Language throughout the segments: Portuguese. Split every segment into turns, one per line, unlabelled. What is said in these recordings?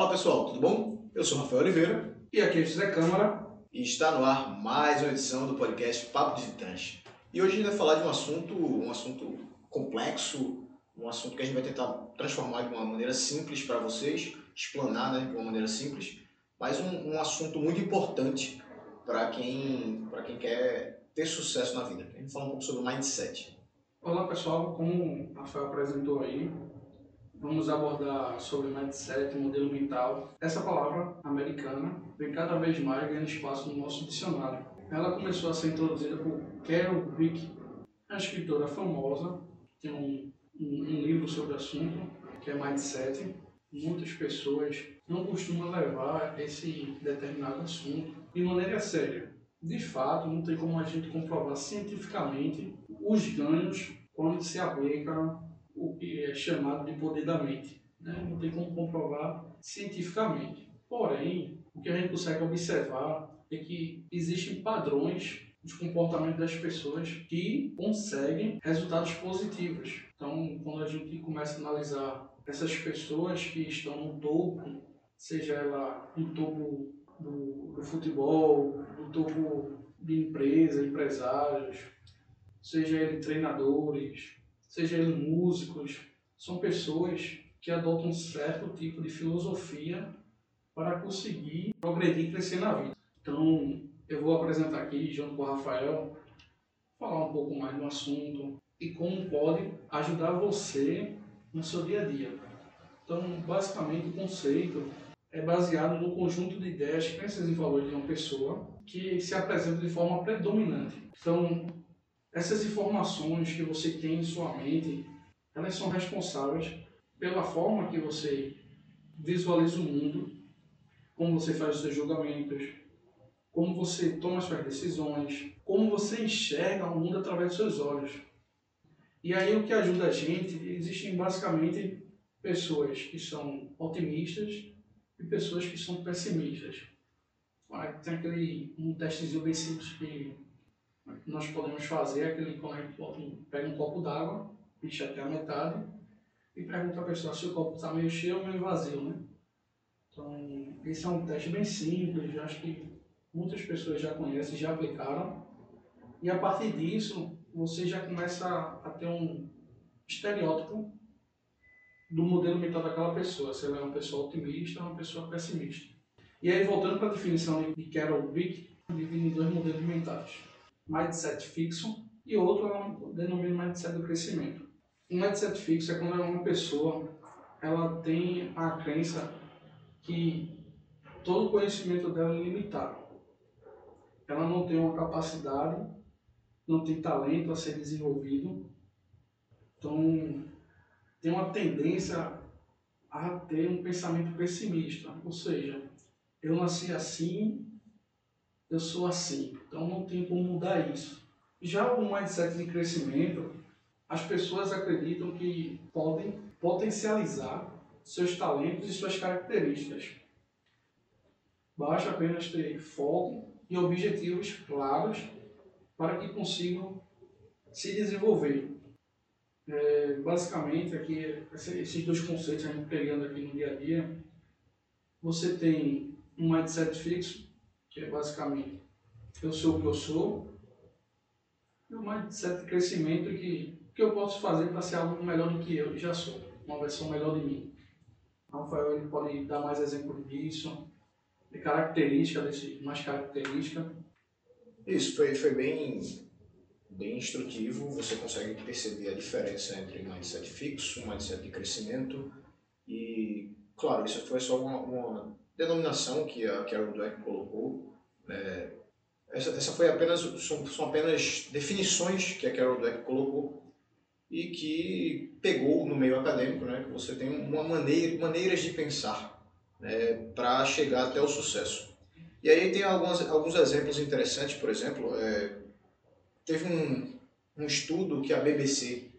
Fala pessoal, tudo bom? Eu sou Rafael Oliveira
E aqui é José Câmara.
e está no ar mais uma edição do podcast Papo Visitante. E hoje a gente vai falar de um assunto, um assunto complexo, um assunto que a gente vai tentar transformar de uma maneira simples para vocês, explanar né, de uma maneira simples, mas um, um assunto muito importante para quem, quem quer ter sucesso na vida. A gente vai falar um pouco sobre mindset.
Olá pessoal, como o Rafael apresentou aí, vamos abordar sobre mindset, modelo mental. Essa palavra americana vem cada vez mais ganhando espaço no nosso dicionário. Ela começou a ser introduzida por Carol Dweck, uma escritora famosa, tem um, um, um livro sobre o assunto, que é Mindset. Muitas pessoas não costumam levar esse determinado assunto de maneira séria. De fato, não tem como a gente comprovar cientificamente os ganhos quando se aplica o que é chamado de poder da mente. Né? Não tem como comprovar cientificamente. Porém, o que a gente consegue observar é que existem padrões de comportamento das pessoas que conseguem resultados positivos. Então, quando a gente começa a analisar essas pessoas que estão no topo, seja ela no topo do, do futebol, no topo de empresa, empresários, seja ele treinadores, seja ele músicos, são pessoas que adotam um certo tipo de filosofia para conseguir progredir e crescer na vida. Então, eu vou apresentar aqui, junto com o Rafael, falar um pouco mais do assunto e como pode ajudar você no seu dia a dia. Então, basicamente, o conceito é baseado no conjunto de ideias, crenças e valores de uma pessoa que se apresenta de forma predominante. Então, essas informações que você tem em sua mente, elas são responsáveis pela forma que você visualiza o mundo, como você faz os seus julgamentos, como você toma as suas decisões, como você enxerga o mundo através dos seus olhos. E aí o que ajuda a gente, existem basicamente pessoas que são otimistas e pessoas que são pessimistas. Tem aquele um testezinho bem simples que nós podemos fazer, aquele quando a gente pega um copo d'água, enche até a metade e pergunta à pessoa se o copo está meio cheio ou meio vazio, né? Então, esse é um teste bem simples, acho que muitas pessoas já conhecem, já aplicaram. E a partir disso, você já começa a ter um estereótipo do modelo mental daquela pessoa, se ela é uma pessoa otimista ou uma pessoa pessimista. E aí, voltando para a definição de Carol Dweck, divide em dois modelos mentais. Mindset fixo e outro é um denomina mindset do crescimento. Um mindset fixo é quando uma pessoa ela tem a crença que todo o conhecimento dela é limitado. Ela não tem uma capacidade, não tem talento a ser desenvolvido. Então, tem uma tendência a ter um pensamento pessimista, ou seja, eu nasci assim, eu sou assim, então não tem como mudar isso. Já o mindset de crescimento, as pessoas acreditam que podem potencializar seus talentos e suas características. Basta apenas ter foco e objetivos claros para que consigam se desenvolver. É, basicamente, aqui, esse- esses dois conceitos a gente pegando aqui no dia a dia, você tem um mindset fixo, que é basicamente eu sou o que eu sou, e o mindset de crescimento que que eu posso fazer para ser algo melhor do que eu já sou, uma versão melhor de mim. Rafael ele pode dar mais exemplos disso, de característica desse, mais característica.
Isso foi, foi bem, bem instrutivo, você consegue perceber a diferença entre mindset fixo, mindset de crescimento e, claro, isso foi só uma, uma denominação que a Carol Dweck colocou. né? essa, essa foi apenas, são, são apenas definições que a Carol Dweck colocou e que pegou no meio acadêmico, né, que você tem uma maneira, maneiras de pensar né, para chegar até o sucesso. E aí tem algumas, alguns exemplos interessantes, por exemplo, é, teve um, um estudo que a BBC,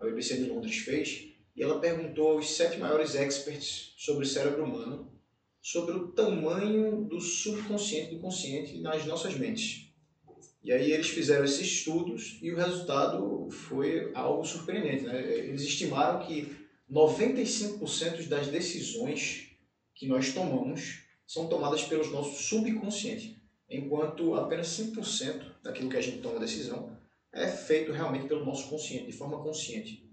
a BBC de Londres fez, e ela perguntou aos sete maiores experts sobre o cérebro humano, sobre o tamanho do subconsciente e do consciente nas nossas mentes. E aí eles fizeram esses estudos e o resultado foi algo surpreendente. Né? Eles estimaram que 95% das decisões que nós tomamos são tomadas pelos nossos subconsciente, enquanto apenas 5% daquilo que a gente toma decisão é feito realmente pelo nosso consciente, de forma consciente.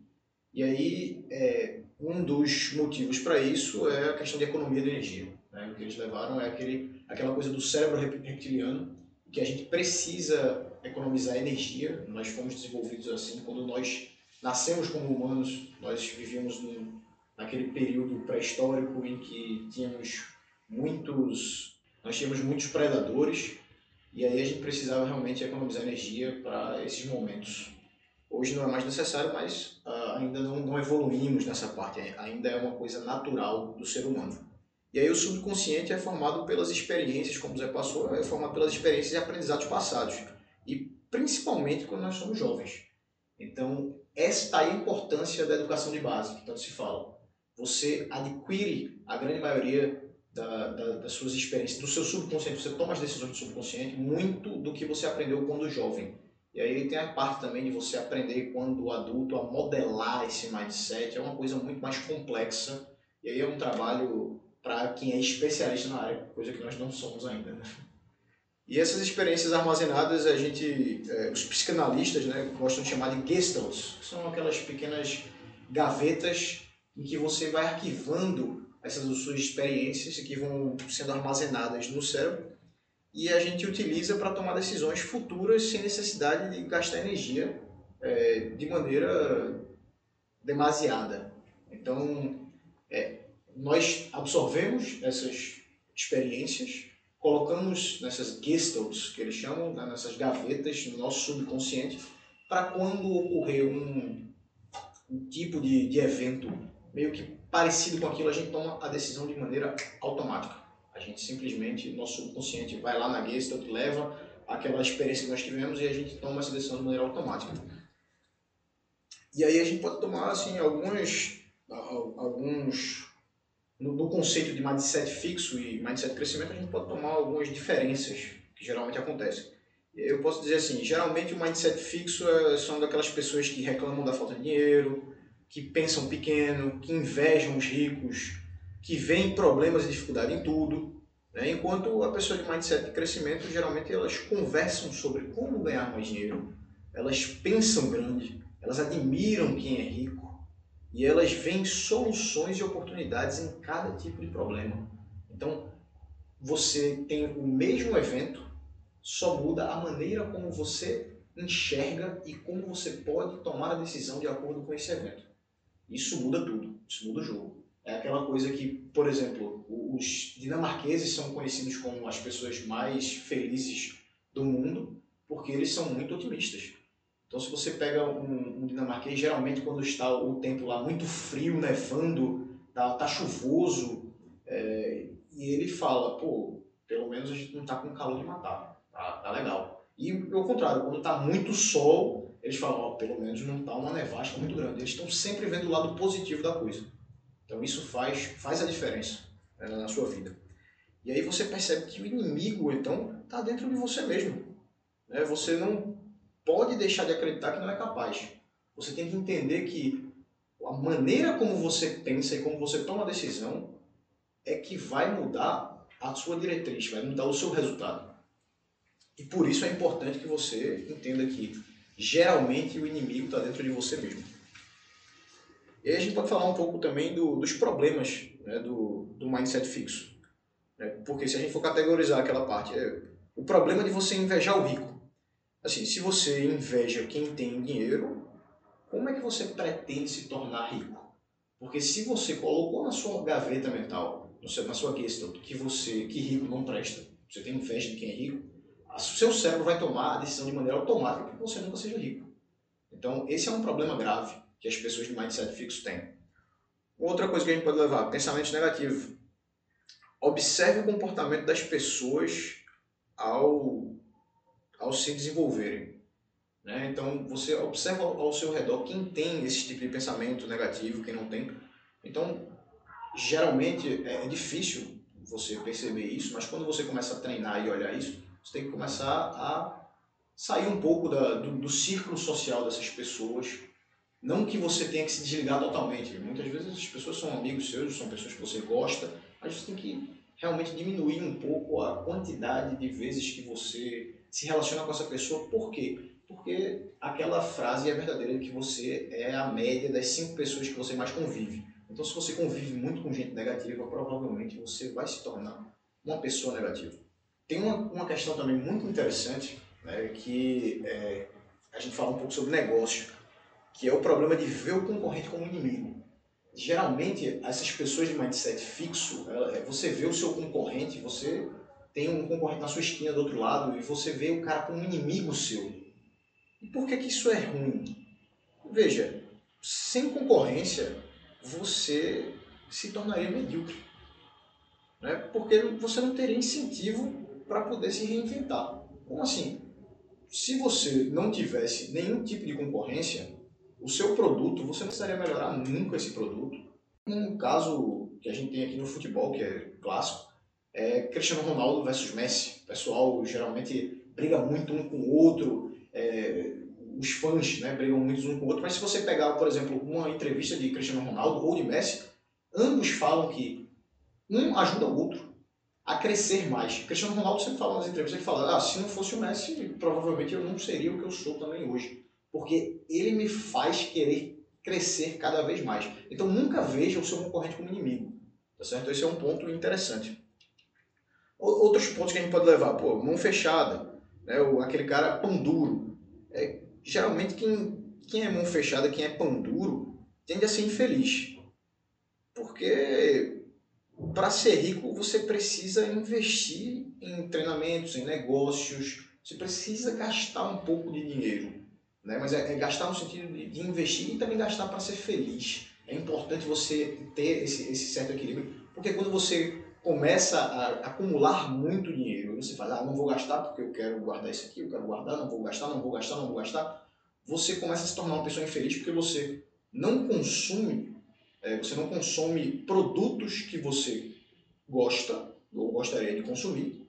E aí, é, um dos motivos para isso é a questão de economia de energia. Né? O que eles levaram é aquele, aquela coisa do cérebro reptiliano, que a gente precisa economizar energia. Nós fomos desenvolvidos assim quando nós nascemos como humanos, nós vivíamos num, naquele período pré-histórico em que tínhamos muitos, nós tínhamos muitos predadores e aí a gente precisava realmente economizar energia para esses momentos. Hoje não é mais necessário, mas uh, ainda não, não evoluímos nessa parte, ainda é uma coisa natural do ser humano. E aí o subconsciente é formado pelas experiências, como Zé passou, é formado pelas experiências e aprendizados passados. E principalmente quando nós somos jovens. Então, esta é a importância da educação de base, que tanto se fala. Você adquire a grande maioria da, da, das suas experiências, do seu subconsciente, você toma as decisões do subconsciente muito do que você aprendeu quando jovem. E aí tem a parte também de você aprender quando adulto a modelar esse mindset, é uma coisa muito mais complexa. E aí é um trabalho para quem é especialista na área, coisa que nós não somos ainda. Né? E essas experiências armazenadas, a gente, é, os psicanalistas né, gostam de chamar de gestalts, que são aquelas pequenas gavetas em que você vai arquivando essas suas experiências que vão sendo armazenadas no cérebro e a gente utiliza para tomar decisões futuras sem necessidade de gastar energia é, de maneira demasiada. Então, é, nós absorvemos essas experiências, colocamos nessas gestalts, que eles chamam, né, nessas gavetas no nosso subconsciente, para quando ocorrer um, um tipo de, de evento meio que parecido com aquilo, a gente toma a decisão de maneira automática. A gente simplesmente, nosso subconsciente vai lá na Gestalt, leva aquela experiência que nós tivemos e a gente toma essa decisão de maneira automática. E aí a gente pode tomar assim alguns alguns no, no conceito de mindset fixo e mindset crescimento a gente pode tomar algumas diferenças que geralmente acontecem. Eu posso dizer assim, geralmente o mindset fixo é, são daquelas pessoas que reclamam da falta de dinheiro, que pensam pequeno, que invejam os ricos, que veem problemas e dificuldade em tudo. Né? Enquanto a pessoa de mindset de crescimento, geralmente elas conversam sobre como ganhar mais dinheiro, elas pensam grande, elas admiram quem é rico e elas veem soluções e oportunidades em cada tipo de problema. Então, você tem o mesmo evento, só muda a maneira como você enxerga e como você pode tomar a decisão de acordo com esse evento. Isso muda tudo, isso muda o jogo. É aquela coisa que, por exemplo, os dinamarqueses são conhecidos como as pessoas mais felizes do mundo porque eles são muito otimistas. Então, se você pega um, um dinamarquês, geralmente quando está o tempo lá muito frio, nevando, tá, tá chuvoso, é, e ele fala, pô, pelo menos a gente não tá com calor de matar, tá, tá legal. E ao contrário, quando tá muito sol, eles falam, ó, pelo menos não está uma nevasca muito grande. Eles estão sempre vendo o lado positivo da coisa. Então isso faz, faz a diferença né, na sua vida. E aí você percebe que o inimigo, então, está dentro de você mesmo. Né? Você não pode deixar de acreditar que não é capaz. Você tem que entender que a maneira como você pensa e como você toma a decisão é que vai mudar a sua diretriz, vai mudar o seu resultado. E por isso é importante que você entenda que geralmente o inimigo está dentro de você mesmo. E aí a gente pode falar um pouco também do, dos problemas né, do, do mindset fixo. Né? Porque se a gente for categorizar aquela parte, é o problema de você invejar o rico. Assim, se você inveja quem tem dinheiro, como é que você pretende se tornar rico? Porque se você colocou na sua gaveta mental, na sua questão, que você que rico não presta, você tem inveja de quem é rico, o seu cérebro vai tomar a decisão de maneira automática que você nunca seja rico. Então, esse é um problema grave que as pessoas de mindset fixo têm. Outra coisa que a gente pode levar, pensamento negativo. Observe o comportamento das pessoas ao, ao se desenvolverem. Né? Então, você observa ao seu redor quem tem esse tipo de pensamento negativo, quem não tem. Então, geralmente é difícil você perceber isso, mas quando você começa a treinar e olhar isso, você tem que começar a sair um pouco da, do, do círculo social dessas pessoas. Não que você tenha que se desligar totalmente. Muitas vezes as pessoas são amigos seus, são pessoas que você gosta a gente tem que realmente diminuir um pouco a quantidade de vezes que você se relaciona com essa pessoa. Por quê? Porque aquela frase é verdadeira que você é a média das cinco pessoas que você mais convive. Então, se você convive muito com gente negativa, provavelmente você vai se tornar uma pessoa negativa. Tem uma, uma questão também muito interessante, né, que é, a gente fala um pouco sobre negócio, que é o problema de ver o concorrente como inimigo. Geralmente, essas pessoas de mindset fixo, é, você vê o seu concorrente, você tem um concorrente na sua esquina do outro lado e você vê o cara como um inimigo seu. E por que, que isso é ruim? Veja, sem concorrência, você se tornaria medíocre. Né? Porque você não teria incentivo para poder se reinventar. Como assim? Se você não tivesse nenhum tipo de concorrência, o seu produto, você não precisaria melhorar nunca esse produto. Um caso que a gente tem aqui no futebol, que é clássico, é Cristiano Ronaldo versus Messi. O pessoal geralmente briga muito um com o outro, é, os fãs né, brigam muito um com o outro, mas se você pegar, por exemplo, uma entrevista de Cristiano Ronaldo ou de Messi, ambos falam que um ajuda o outro a crescer mais. Cristiano Ronaldo sempre fala nas entrevistas, ele fala, ah, se não fosse o Messi, provavelmente eu não seria o que eu sou também hoje. Porque ele me faz querer crescer cada vez mais. Então nunca veja o seu concorrente como inimigo. Tá certo? Esse é um ponto interessante. Outros pontos que a gente pode levar, pô, mão fechada, né? aquele cara pão duro. É, geralmente quem, quem é mão fechada, quem é pão duro, tende a ser infeliz. Porque para ser rico você precisa investir em treinamentos, em negócios, você precisa gastar um pouco de dinheiro. Né? Mas é, é gastar no sentido de, de, investir e também gastar para ser feliz. É importante você ter esse, esse certo equilíbrio, porque quando você começa a acumular muito dinheiro, você fala, ah, não vou gastar porque eu quero guardar isso aqui, eu quero guardar, não vou gastar, não vou gastar, não vou gastar, você começa a se tornar uma pessoa infeliz porque você não consome, é, você não consome produtos que você gosta ou gostaria de consumir,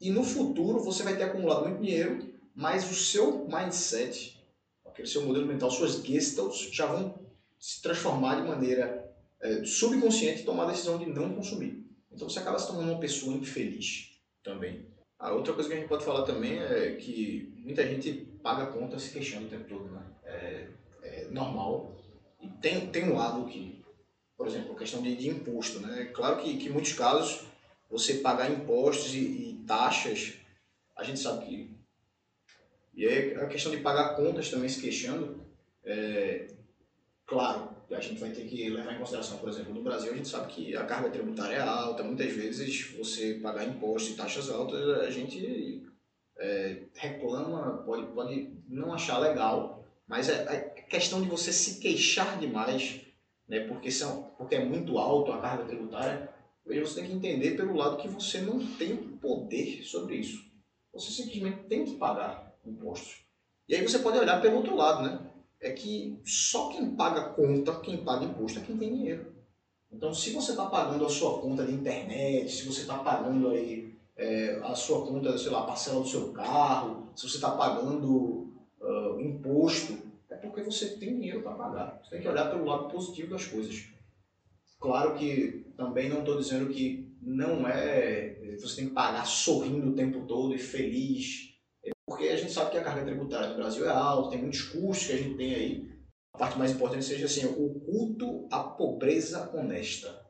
e no futuro você vai ter acumulado muito dinheiro, mas o seu mindset, aquele seu modelo mental, suas gestalts já vão se transformar de maneira é, subconsciente e tomar a decisão de não consumir. Então você acaba se tornando uma pessoa infeliz também. A outra coisa que a gente pode falar também é que muita gente paga conta se queixando o tempo todo, né? É, é normal. E tem, tem um lado que, por exemplo, a questão de, de imposto, né? Claro que, que em muitos casos você pagar impostos e, e taxas, a gente sabe que... E aí a questão de pagar contas também se queixando, é, claro, a gente vai ter que levar em consideração, por exemplo, no Brasil a gente sabe que a carga tributária é alta, muitas vezes você pagar impostos e taxas altas, a gente é, reclama, pode, pode não achar legal, mas é a questão de você se queixar demais, né, porque, são, porque é muito alto a carga tributária, você tem que entender pelo lado que você não tem poder sobre isso. Você simplesmente tem que pagar impostos. E aí você pode olhar pelo outro lado, né? É que só quem paga conta, quem paga imposto é quem tem dinheiro. Então, se você está pagando a sua conta de internet, se você está pagando aí é, a sua conta, sei lá, parcela do seu carro, se você está pagando uh, imposto, é porque você tem dinheiro para pagar. Você tem que olhar pelo lado positivo das coisas. Claro que também não estou dizendo que não é. Você tem que pagar sorrindo o tempo todo e feliz porque a gente sabe que a carga tributária no Brasil é alta, tem muitos custos que a gente tem aí. A parte mais importante seja assim, o culto à pobreza honesta.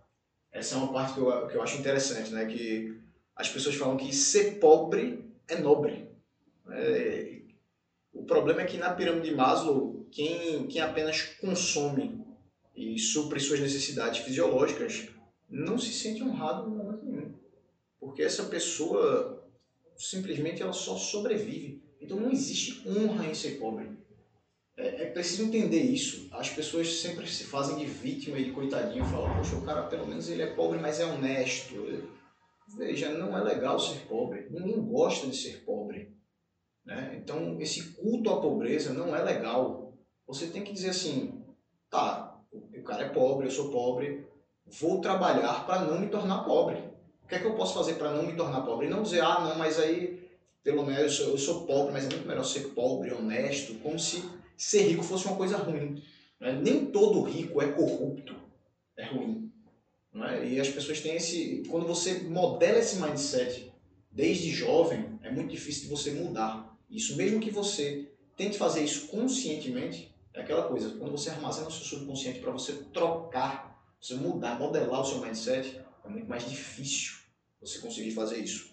Essa é uma parte que eu, que eu acho interessante, né? Que as pessoas falam que ser pobre é nobre. É, o problema é que na pirâmide de Maslow, quem, quem apenas consome e supre suas necessidades fisiológicas não se sente honrado no momento nenhum. Porque essa pessoa simplesmente ela só sobrevive. Então não existe honra em ser pobre. É, é, preciso entender isso. As pessoas sempre se fazem de vítima e de coitadinho, falam, poxa, o cara pelo menos ele é pobre, mas é honesto. Veja, não é legal ser pobre. Ninguém gosta de ser pobre. Né? Então esse culto à pobreza não é legal. Você tem que dizer assim, tá, o cara é pobre, eu sou pobre, vou trabalhar para não me tornar pobre. O que é que eu posso fazer para não me tornar pobre? E não dizer, ah, não, mas aí, pelo menos, eu sou, eu sou pobre, mas é muito melhor ser pobre, honesto, como se ser rico fosse uma coisa ruim. Né? Nem todo rico é corrupto, é ruim. é? E as pessoas têm esse. Quando você modela esse mindset desde jovem, é muito difícil de você mudar. Isso, mesmo que você tente fazer isso conscientemente, é aquela coisa. Quando você armazena o seu subconsciente para você trocar, você mudar, modelar o seu mindset, é muito mais difícil você conseguir fazer isso.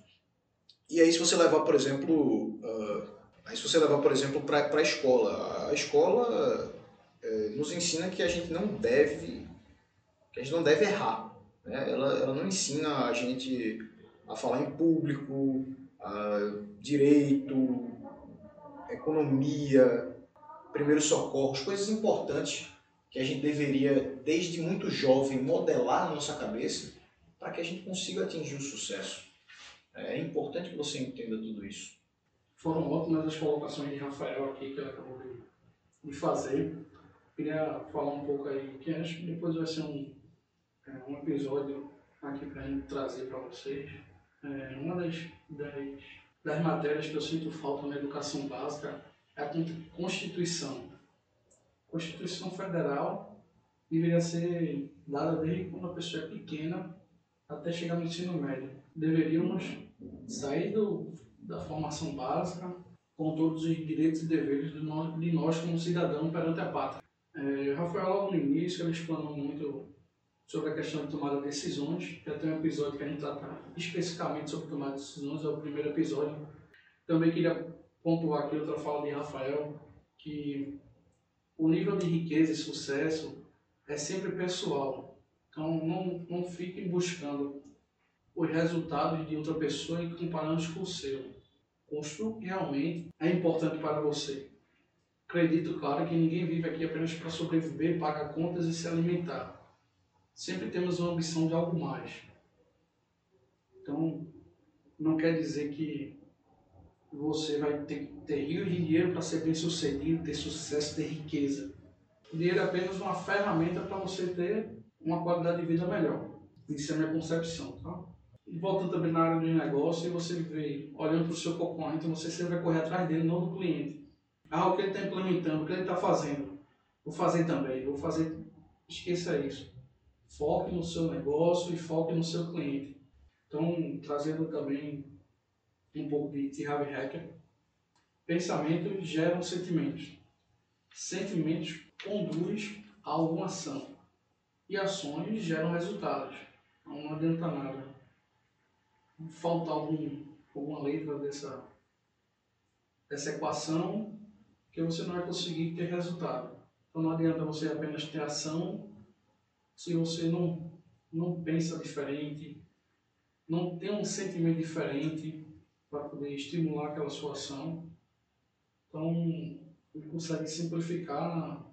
E aí, se você levar, por exemplo, uh, aí se você levar, por exemplo, para a escola, a escola uh, nos ensina que a gente não deve, que a gente não deve errar. Né? Ela, ela não ensina a gente a falar em público, a direito, economia, primeiros socorros, coisas importantes que a gente deveria, desde muito jovem, modelar na nossa cabeça para que a gente consiga atingir o sucesso. É importante que você entenda tudo isso.
Foram ótimas as colocações de Rafael aqui que ele acabou de fazer. Queria falar um pouco aí, que acho que depois vai ser um, é, um episódio aqui para gente trazer para vocês. É, uma das, das, das matérias que eu sinto falta na educação básica é a Constituição. A Constituição Federal deveria ser dada desde quando a pessoa é pequena até chegar no ensino médio. Deveríamos sair do, da formação básica com todos os direitos e deveres de nós, de nós como cidadão perante a pátria. É, Rafael, logo no início, ele explanou muito sobre a questão de tomada de decisões. Já tem um episódio que a gente trata especificamente sobre tomada de decisões, é o primeiro episódio. Também queria pontuar aqui outra fala de Rafael, que o nível de riqueza e sucesso é sempre pessoal. Então, não, não fiquem buscando os resultados de outra pessoa e comparando-os com o seu. Construa o que realmente é importante para você. Acredito, claro, que ninguém vive aqui apenas para sobreviver, pagar contas e se alimentar. Sempre temos uma ambição de algo mais. Então, não quer dizer que você vai ter, ter rios de dinheiro para ser bem sucedido, ter sucesso, ter riqueza. O dinheiro é apenas uma ferramenta para você ter uma qualidade de vida melhor. Isso é a minha concepção, tá? E voltando também na área de negócio, você vê, olhando para o seu concorrente, você sempre vai correr atrás dele, não do cliente. Ah, o que ele está implementando, o que ele está fazendo, vou fazer também, vou fazer. Esqueça isso. Foque no seu negócio e foque no seu cliente. Então, trazendo também um pouco de T. Harvey Hacker, pensamentos geram sentimentos. Sentimentos conduzem a alguma ação e ações geram resultados. Então, não adianta nada faltar algum, alguma letra dessa, dessa equação que você não vai conseguir ter resultado. Então não adianta você apenas ter ação se você não, não pensa diferente, não tem um sentimento diferente para poder estimular aquela sua ação. Então, ele consegue simplificar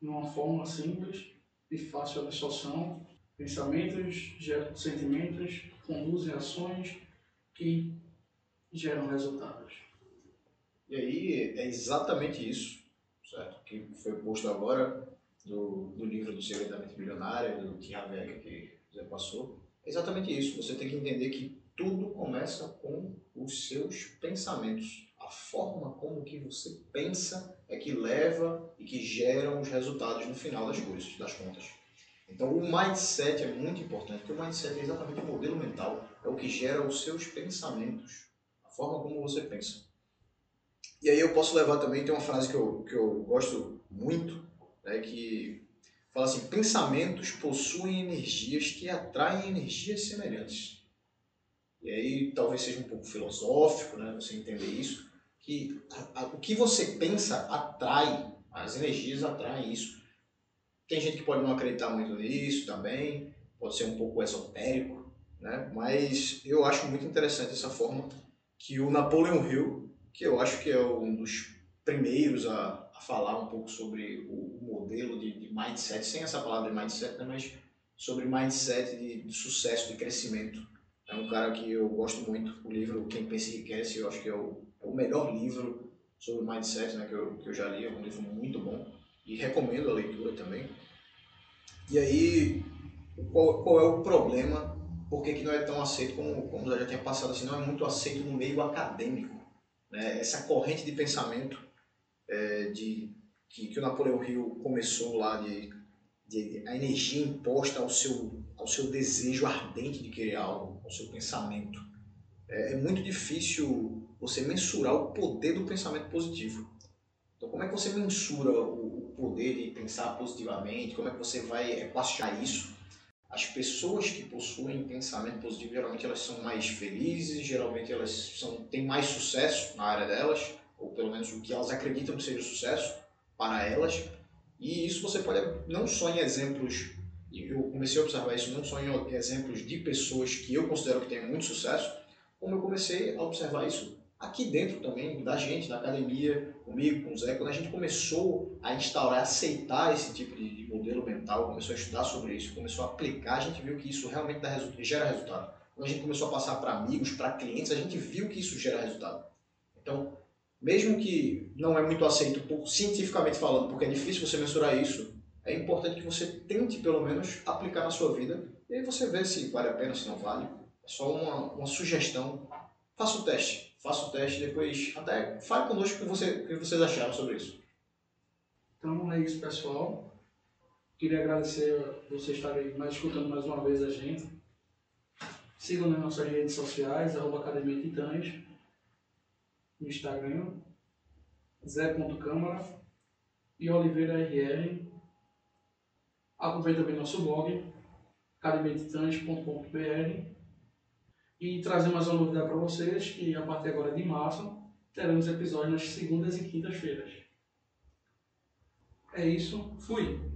de uma forma simples e fácil absorção. Pensamentos geram sentimentos, conduzem ações que geram resultados.
E aí é exatamente isso, certo? Que foi posto agora do, do livro do Segredo da Mente Milionária, do Tim Havega, que já passou. É exatamente isso. Você tem que entender que tudo começa com os seus pensamentos. A forma como que você pensa é que leva e que geram os resultados no final das coisas, das contas. Então o mindset é muito importante, porque o mindset é exatamente o modelo mental, é o que gera os seus pensamentos, a forma como você pensa. E aí eu posso levar também, tem uma frase que eu, que eu gosto muito, né, que fala assim, pensamentos possuem energias que atraem energias semelhantes. E aí talvez seja um pouco filosófico, né, você entender isso, que a, a, o que você pensa atrai, as energias atraem isso. Tem gente que pode não acreditar muito nisso também, pode ser um pouco esotérico, né? mas eu acho muito interessante essa forma que o Napoleon Hill, que eu acho que é um dos primeiros a, a falar um pouco sobre o, modelo de, de, mindset, sem essa palavra de mindset, né? mas sobre mindset de, de sucesso, de crescimento. É um cara que eu gosto muito. O livro Quem Pensa Enriquece, eu acho que é o o melhor livro sobre mindset né, que, eu, que eu já li, é um livro muito bom e recomendo a leitura também. E aí, qual, qual é o problema? Por que, que não é tão aceito como, como já tinha passado assim, não é muito aceito no meio acadêmico? Né? Essa corrente de pensamento é, de, que, que o Napoleão Hill começou lá de, de, a energia imposta ao seu, ao seu desejo ardente de querer algo, ao seu pensamento. É, é muito difícil você mensurar o poder do pensamento positivo. Então, como é que você mensura o, poder de pensar positivamente? Como é que você vai equacionar isso? As pessoas que possuem pensamento positivo, geralmente elas são mais felizes, geralmente elas são, têm mais sucesso na área delas, ou pelo menos o que elas acreditam que seja sucesso para elas. E isso você pode, não só em exemplos, eu comecei a observar isso não só em exemplos de pessoas que eu considero que têm muito sucesso, como eu comecei a observar isso aqui dentro também, da gente, da academia, comigo, com o Zé, quando a gente começou a instaurar, aceitar esse tipo de, modelo mental, começou a estudar sobre isso, começou a aplicar, a gente viu que isso realmente resultado, gera resultado. Quando a gente começou a passar para amigos, para clientes, a gente viu que isso gera resultado. Então, mesmo que não é muito aceito cientificamente falando, porque é difícil você mensurar isso, é importante que você tente pelo menos aplicar na sua vida e aí você vê se vale a pena, se não vale. É só uma, uma sugestão. Faça o teste. Faça o teste depois até fale conosco o que, você, o que vocês acharam sobre isso.
Então é isso, pessoal. Queria agradecer vocês estarem mais escutando mais uma vez a gente. Sigam nas nossas redes sociais, arroba Academia Titãs, no Instagram, Zé.câmara e Oliveira RR. Aproveita também nosso blog, academiatitãs.com.br e trazer mais uma novidade para vocês, que a partir agora de março teremos episódios nas segundas e quintas-feiras. É isso, fui!